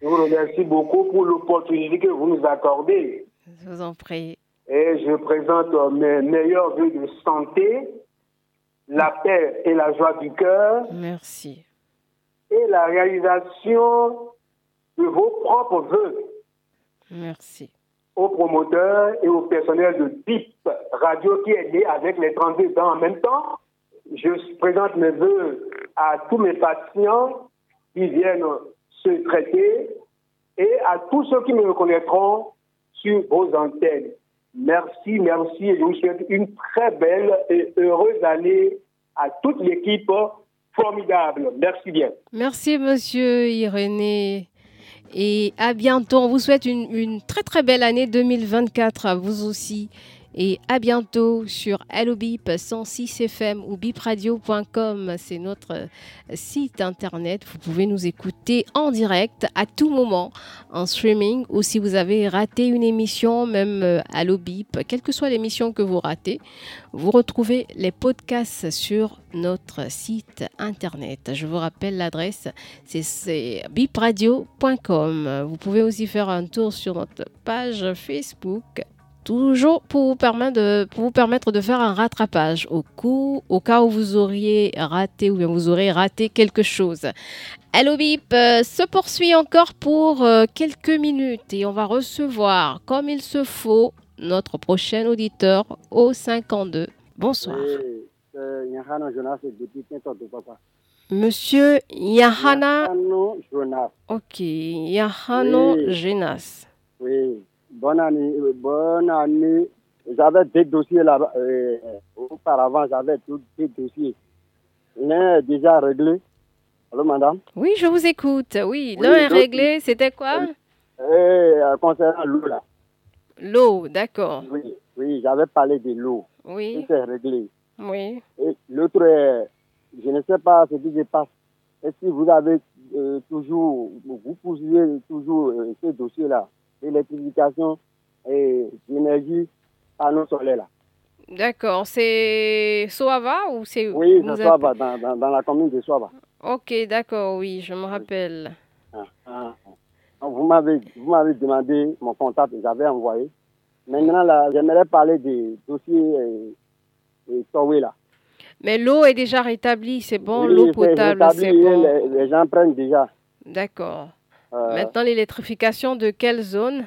je vous remercie beaucoup pour l'opportunité que vous nous accordez. Je vous en prie. Et je présente mes meilleurs vœux de santé, la paix et la joie du cœur. Merci. Et la réalisation de vos propres vœux. Merci. Aux promoteurs et au personnel de BIP Radio qui est né avec les 32 ans en même temps. Je présente mes vœux à tous mes patients qui viennent se traiter et à tous ceux qui me reconnaîtront sur vos antennes. Merci, merci et je vous souhaite une très belle et heureuse année à toute l'équipe formidable. Merci bien. Merci, monsieur Irénée. Et à bientôt. On vous souhaite une, une très très belle année 2024 à vous aussi. Et à bientôt sur Bip 106 FM ou bipradio.com. C'est notre site internet. Vous pouvez nous écouter en direct à tout moment en streaming ou si vous avez raté une émission, même euh, Bip, quelle que soit l'émission que vous ratez, vous retrouvez les podcasts sur notre site internet. Je vous rappelle l'adresse, c'est bipradio.com. Vous pouvez aussi faire un tour sur notre page Facebook toujours pour vous permettre de, pour vous permettre de faire un rattrapage au, coup, au cas où vous auriez raté ou bien vous aurez raté quelque chose. Hello Bip euh, se poursuit encore pour euh, quelques minutes et on va recevoir, comme il se faut, notre prochain auditeur au 52. Bonsoir. Monsieur Yahana. Jonas. Ok, Yahano. Oui bonne année. Euh, bonne année. J'avais deux dossiers là euh, auparavant, j'avais deux dossiers. L'un est déjà réglé. Allô, madame? Oui, je vous écoute. Oui, l'un est réglé. C'était quoi? Euh, Concernant l'eau, là. L'eau, d'accord. Oui, oui j'avais parlé de l'eau. Oui. C'est réglé. Oui. Et l'autre, je ne sais pas ce qui se passe. Est-ce que vous avez toujours, vous poussiez toujours ce dossier-là? L'électrification et l'énergie panneaux solaires. Là. D'accord. C'est Soava ou c'est Oui, c'est Soava, dans, dans, la commune de Soava. Ok, d'accord, oui, je me rappelle. Ah, ah, ah. Vous m'avez demandé mon contact, j'avais envoyé. Maintenant, là, j'aimerais parler des dossiers et, là. Mais l'eau est déjà rétablie, c'est bon, l'eau potable, c'est bon. Les, les gens prennent déjà. D'accord. Euh, Maintenant, l'électrification de quelle zone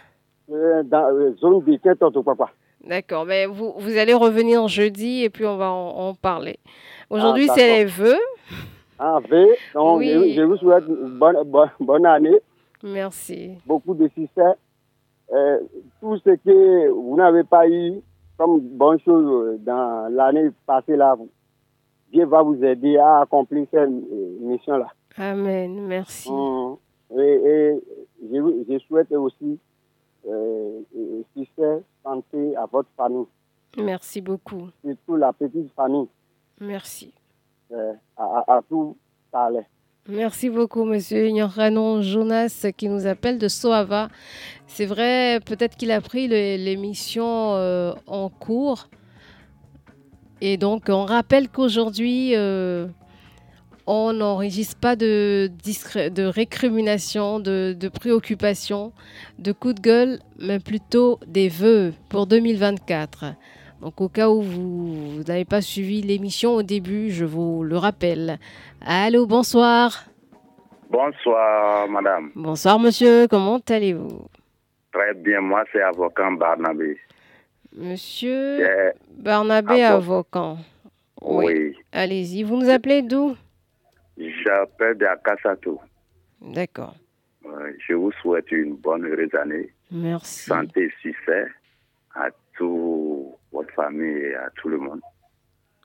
euh, Dans la euh, zone de papa. D'accord, mais vous, vous allez revenir jeudi et puis on va en, parler. Aujourd'hui, ah, c'est les vœux. Ah, vœux. Donc, je, vous souhaite une bonne, bonne, année. Merci. Beaucoup de succès. tout ce que vous n'avez pas eu comme bonne chose dans l'année passée, là, Dieu va vous aider à accomplir cette mission-là. Amen. Merci. Mmh. Et, je, souhaite aussi euh, succès, santé à votre famille. Merci beaucoup. Surtout la petite famille. Merci. Euh, à, tout à Merci beaucoup, monsieur Ignoranon Jonas, qui nous appelle de Soava. C'est vrai, peut-être qu'il a pris l'émission euh, en cours. Et donc, on rappelle qu'aujourd'hui, euh, on n'enregistre pas de, de récrimination, de, préoccupation, de coups de gueule, mais plutôt des vœux pour 2024. Donc au cas où vous n'avez pas suivi l'émission au début, je vous le rappelle. Allô, bonsoir. Bonsoir, madame. Bonsoir, monsieur. Comment allez-vous? Très bien. Moi, c'est avocat Barnabé. Monsieur Barnabé, avocat. Oui. Allez-y. Vous nous appelez d'où? J'appelle de Akasato. D'accord. je vous souhaite une bonne heureuse année. Merci. Santé et succès à toute votre famille et à tout le monde.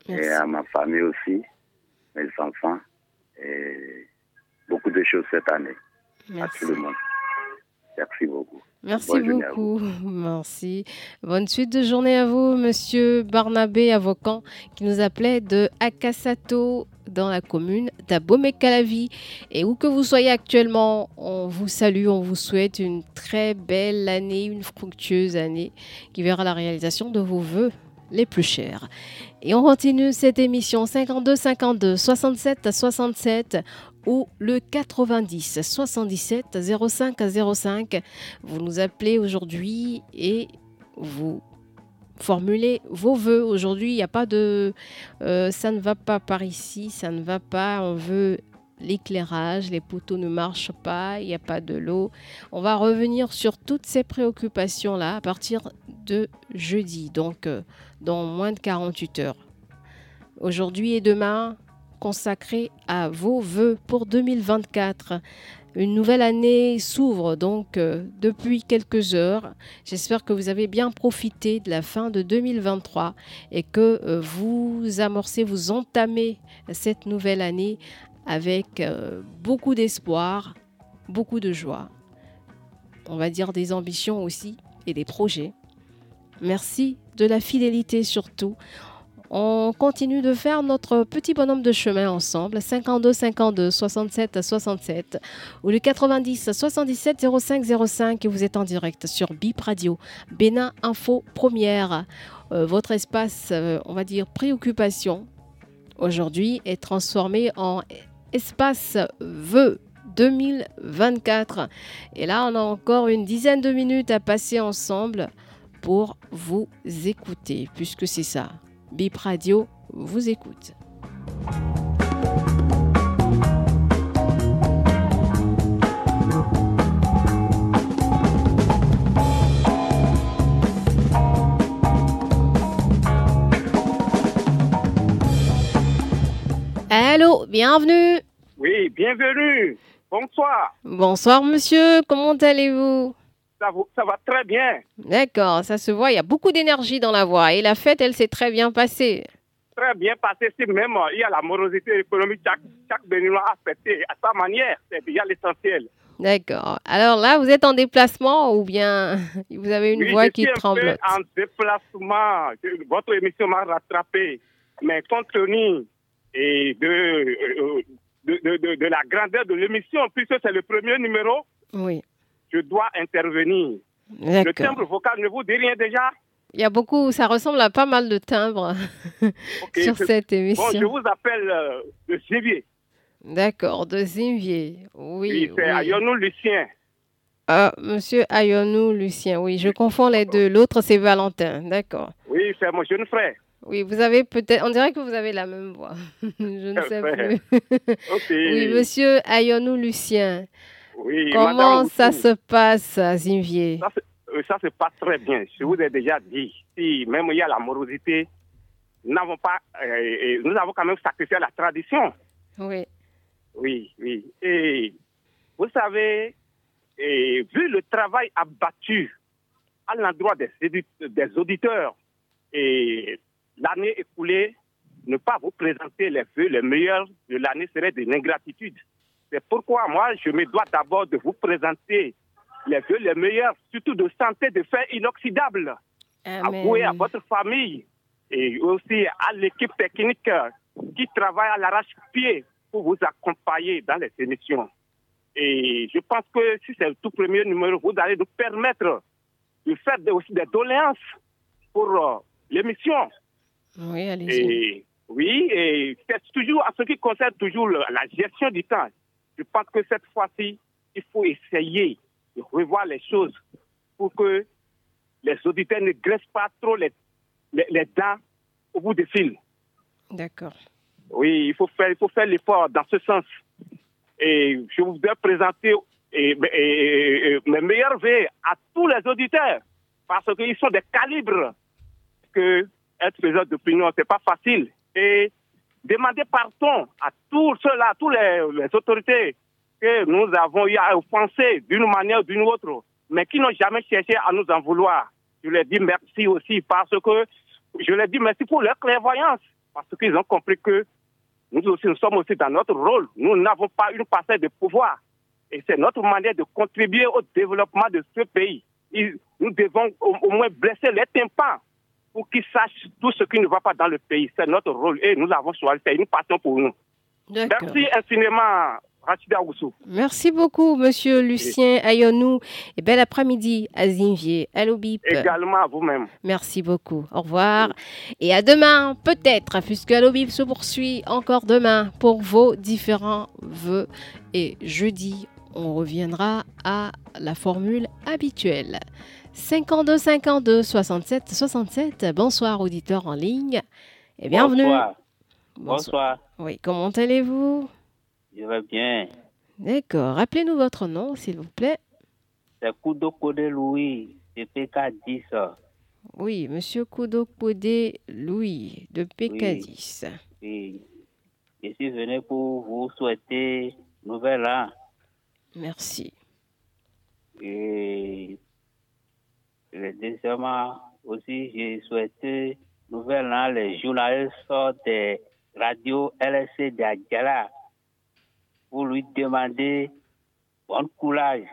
Et à ma famille aussi, mes enfants. Et beaucoup de choses cette année. À tout le monde. Merci beaucoup. Merci beaucoup. Merci. Bonne suite de journée à vous, monsieur Barnabé Avocan, qui nous appelait de Akasato dans la commune d'Abomey-Calavi. Et où que vous soyez actuellement, on vous salue, on vous souhaite une très belle année, une fructueuse année qui verra la réalisation de vos voeux les plus chers. Et on continue cette émission 52 52 67 67 ou le 90 77 05 05. Vous nous appelez aujourd'hui et vous formulez vos voeux. Aujourd'hui, il n'y a pas de euh, ça ne va pas par ici, ça ne va pas, on veut l'éclairage, les poteaux ne marchent pas, il n'y a pas de l'eau. On va revenir sur toutes ces préoccupations-là à partir de jeudi, donc euh, dans moins de 48 heures. Aujourd'hui et demain, consacré à vos voeux pour 2024. Une nouvelle année s'ouvre donc euh, depuis quelques heures. J'espère que vous avez bien profité de la fin de 2023 et que euh, vous amorcez, vous entamez cette nouvelle année avec euh, beaucoup d'espoir, beaucoup de joie. On va dire des ambitions aussi et des projets. Merci de la fidélité surtout. On continue de faire notre petit bonhomme de chemin ensemble, 52 52 67 67 ou le 90 77 05 05 et vous êtes en direct sur Bip Radio, Bénin Info Première. Euh, votre espace, euh, on va dire préoccupation, aujourd'hui est transformé en espace vœux 2024. Et là, on a encore une dizaine de minutes à passer ensemble pour vous écouter, puisque c'est ça. Bip Radio vous écoute. Allô, bienvenue. Oui, bienvenue. Bonsoir. Bonsoir monsieur, comment allez-vous? Ça, va très bien. D'accord, ça se voit, il y a beaucoup d'énergie dans la voix et la fête, elle s'est très bien passée. Très bien passée, si même il y a la morosité économique, chaque, chaque Béninois a fêté à sa manière, c'est déjà l'essentiel. D'accord. Alors là, vous êtes en déplacement ou bien vous avez une voix qui tremble? en déplacement. Votre émission m'a rattrapé. Mais compte tenu et de, de, de, de, la grandeur de l'émission, puisque c'est le premier numéro, oui je dois intervenir. Le timbre vocal ne vous dit rien déjà? Il y a beaucoup, ça ressemble à pas mal de timbres sur cette émission. Bon, je vous appelle euh, de Zivier. D'accord, de Zivier. Oui. oui c'est Ayonou Lucien. Ah, monsieur Ayonou Lucien, oui, je confonds les deux. L'autre, c'est Valentin, d'accord. Oui, c'est mon jeune frère. Oui, vous avez peut-être, on dirait que vous avez la même voix. je ne sais plus. Oui, monsieur Ayonou Lucien. Comment ça se passe à Zinvier euh, ça, se passe très bien. Je vous ai déjà dit, si même il y a la morosité, nous n'avons pas, euh, nous avons quand même sacrifié la tradition. Oui. Oui, oui. Et vous savez, et vu le travail abattu à l'endroit des, des auditeurs et l'année écoulée, ne pas vous présenter les vœux les meilleurs de l'année serait de l'ingratitude. C'est pourquoi moi, je me dois d'abord de vous présenter les vœux les meilleurs, surtout de santé, de fer inoxydable. À vous et à votre famille et aussi à l'équipe technique qui travaille à l'arrache-pied pour vous accompagner dans les émissions. Et je pense que si c'est le tout premier numéro, vous allez nous permettre de faire aussi des doléances pour euh, l'émission. Oui, allez-y. Oui, et c'est toujours à ce qui concerne toujours la gestion du temps. Je pense que cette fois-ci, il faut essayer de revoir les choses pour que les auditeurs ne graissent pas trop les, les, dents au bout des fils. D'accord. Oui, il faut faire, il faut faire l'effort dans ce sens. Et je voudrais présenter et, mes meilleurs vœux à tous les auditeurs parce qu'ils sont des calibres que être faiseur d'opinion, c'est pas facile. Et demander pardon à tous ceux-là, toutes les, autorités que nous avons eu à offenser d'une manière ou d'une autre, mais qui n'ont jamais cherché à nous en vouloir. Je leur dis merci aussi parce que je leur dis merci pour leur clairvoyance, parce qu'ils ont compris que nous aussi, nous sommes aussi dans notre rôle. Nous n'avons pas une parcelle de pouvoir. Et c'est notre manière de contribuer au développement de ce pays. Nous devons au moins blesser les tympans pour qu'ils sachent tout ce qui ne va pas dans le pays. C'est notre rôle et nous avons choisi. C'est une passion pour nous. Merci infiniment, Rachida Oussou. Merci beaucoup, monsieur Lucien Ayonou. Et bel après-midi à Zinvier. Allô, Bip. Également à vous-même. Merci beaucoup. Au revoir. Et à demain, peut-être, puisque Allô, Bip se poursuit encore demain pour vos différents vœux. Et jeudi, on reviendra à la formule habituelle. 52 52 67 67. Bonsoir, auditeurs en ligne. Et bienvenue. Bonsoir. Bonsoir. Oui, comment allez-vous? Je vais bien. D'accord. Rappelez-nous votre nom, s'il vous plaît. C'est Koudokode Louis, de PK10. Oui, monsieur Koudokode Louis, de PK10. Oui. Je suis venu pour vous souhaiter nouvel an. Merci. Et deuxièmement aussi, j'ai souhaité nouvel an les journalistes des radios LSC d'Adjala pour lui demander bon courage.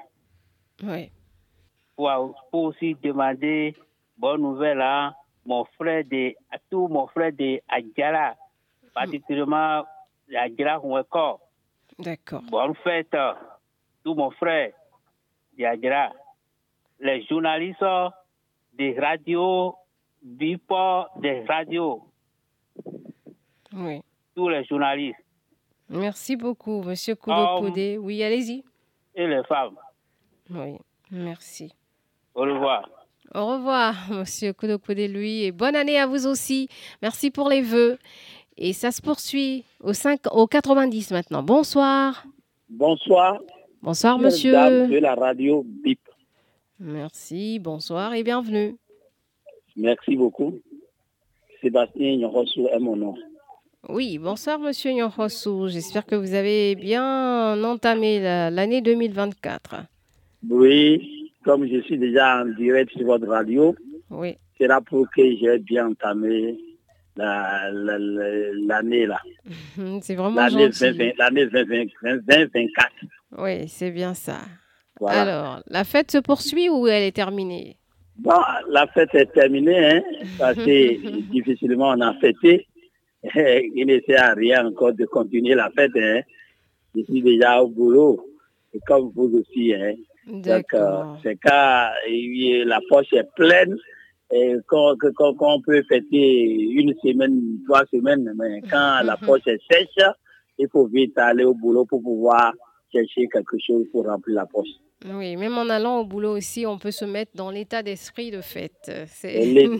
Oui. Pour, pour aussi demander bonne nouvelle à mon frère de, à tout mon frère de Adjala, particulièrement Adjala. D'accord. Bonne fête, tout mon frère de Adjala. Les journalistes des radios, Bipo des radios, Oui. tous les journalistes Merci beaucoup, monsieur Koudokode. Oui, allez-y. et les femmes. Oui, merci. Au revoir. Au revoir, monsieur Koudokode Louis, et bonne année à vous aussi. Merci pour les vœux. Et ça se poursuit au, 5, au 90 maintenant. Bonsoir. Bonsoir. Bonsoir, monsieur. dames de la radio BIP. Merci, bonsoir et bienvenue. Merci beaucoup. Sébastien Nyorosu est mon nom. Oui, bonsoir, monsieur Nyohosu. J'espère que vous avez bien entamé la- l'année 2024. Oui, comme je suis déjà en direct sur votre radio, Oui. c'est là pour que j'ai bien entamé la- la- la- l'année là. C'est vraiment L'année gentil. 2020 l'année 2020 2024. Oui, c'est bien ça. Voilà. Alors, la fête se poursuit ou elle est terminée? Bon, la fête est terminée, hein, parce que difficilement on a fêté. Il ne sert à rien encore de continuer la fête. Hein. Je suis déjà au boulot, et comme vous aussi. Hein. Donc, euh, c'est quand euh, la poche est pleine, et qu'on qu'on- qu'on peut fêter une semaine, trois semaines, mais quand la poche est sèche, il faut vite aller au boulot pour pouvoir chercher quelque chose pour remplir la poche. Oui, même en allant au boulot aussi, on peut se mettre dans l'état d'esprit de fête.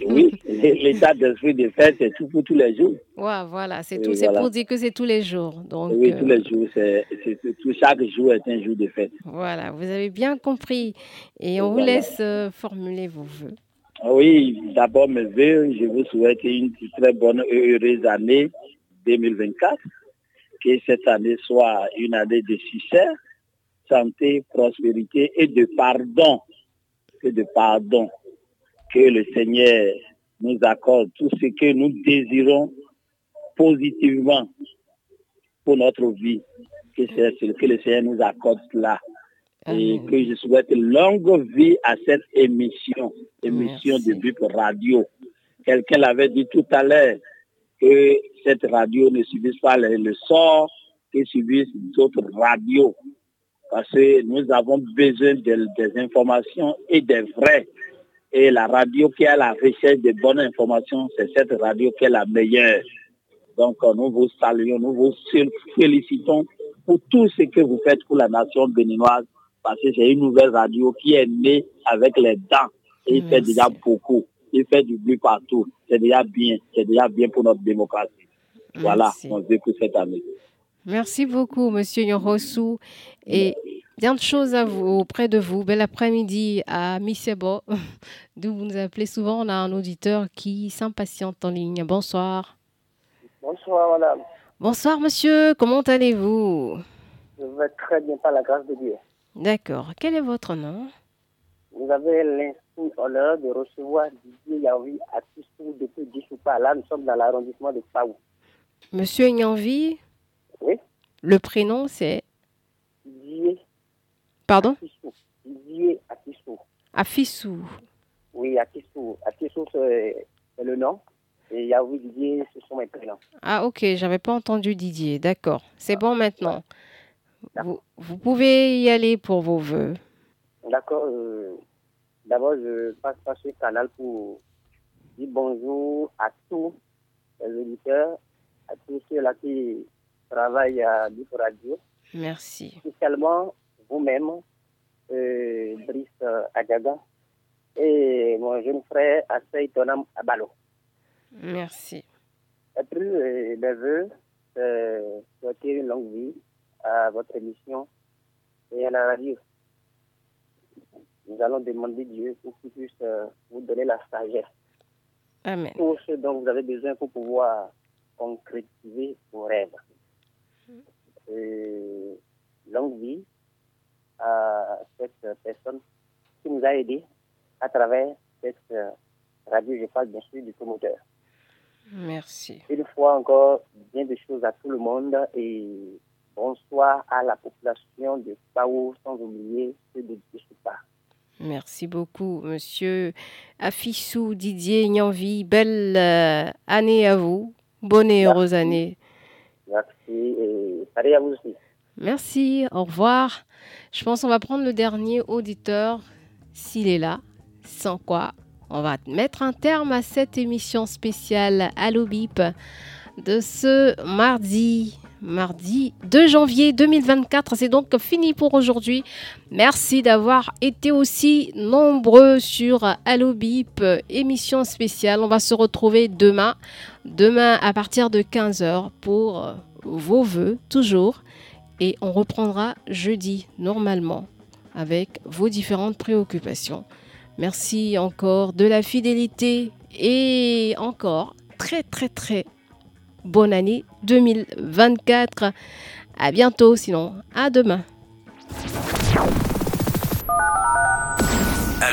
Oui, l'état d'esprit de fête, c'est tout pour tous les jours. Ouais, voilà, c'est tout. C'est pour dire que c'est tous les jours. Donc, oui, euh, tous les jours, c'est, tout, chaque jour est un jour de fête. voilà, vous avez bien compris. Et on vous laisse euh, formuler vos voeux. Oui, d'abord mes vœux, je vous souhaite une très bonne et heureuse année 2024. Que cette année soit une année de succès, santé, prospérité et de pardon. Et de pardon. Que le Seigneur nous accorde tout ce que nous désirons positivement pour notre vie. Que, c'est ce que le Seigneur nous accorde cela. Et que je souhaite longue vie à cette émission, émission de Bip Radio. Quelqu'un l'avait dit tout à l'heure que cette radio ne subisse pas le, le sort que subissent d'autres radios. Parce que nous avons besoin de- des informations et des vrais. Et la radio qui a la recherche de bonnes informations, c'est cette radio qui est la meilleure. Donc, euh, nous vous saluons, nous vous félicitons pour tout ce que vous faites pour la nation béninoise, parce que c'est une nouvelle radio qui est née avec les dents et il fait déjà beaucoup. Il fait du bruit partout. C'est déjà bien. C'est déjà bien pour notre démocratie. Voilà, Merci. on écoute cette année. Merci beaucoup, Monsieur Nyorosu. Et bien de choses à vous, auprès de vous. Bel après-midi à Misebo, d'où vous nous appelez souvent. On a un auditeur qui s'impatiente en ligne. Bonsoir. Bonsoir, madame. Bonsoir monsieur, comment allez-vous? Je vais très bien par la grâce de Dieu. D'accord. Quel est votre nom? Vous avez l'insigne honneur de recevoir Didier Yaoui à Tissou depuis Dissoupa. Là, nous sommes dans l'arrondissement de Paou. Monsieur Nyanvi Oui. Le prénom c'est Didier Pardon à Tissou. Afissou. Oui. À Tissou, c'est le nom. Et Yaoui Didier, ce sont mes prénoms. Ah ok, j'avais pas entendu Didier. D'accord. C'est bon maintenant. Vous, vous pouvez y aller pour vos voeux. D'accord. euh, D'abord, je passe par ce canal pour dire bonjour à tous les auditeurs, à tous ceux-là qui travaillent à Bip Radio, Merci. spécialement vous-même, euh, Brice euh, Adiaga, et mon jeune frère Assey Tonam Abalo. Merci. Puis, euh, les vœux, c'est souhaiter une longue vie à votre émission et à la radio. Nous allons demander Dieu pour qu'il puisse euh, vous donner la sagesse. Amen. Tout ce dont vous avez besoin pour pouvoir concrétiser vos rêves. Euh, longue vie à cette personne qui nous a aidés à travers cette radio. Je parle bien sûr du promoteur. Merci. Une fois encore, bien de choses à tout le monde et bonsoir à la population de Pao, sans oublier ceux de Dissoupa. Merci beaucoup, monsieur Afissou Didier Nyanvi. Belle euh, année à vous. Bonne et heureuse année. Merci et pareil à vous. Merci, au revoir. Je pense qu'on va prendre le dernier auditeur, s'il est là, sans quoi on va mettre un terme à cette émission spéciale Allo Bip de ce mardi, mardi 2 janvier 2024. C'est donc fini pour aujourd'hui. Merci d'avoir été aussi nombreux sur Allo Bip, émission spéciale. On va se retrouver demain, demain à partir de 15h pour vos voeux, toujours. Et on reprendra jeudi, normalement, avec vos différentes préoccupations. Merci encore de la fidélité et encore très très très bonne année 2024. À bientôt, sinon à demain.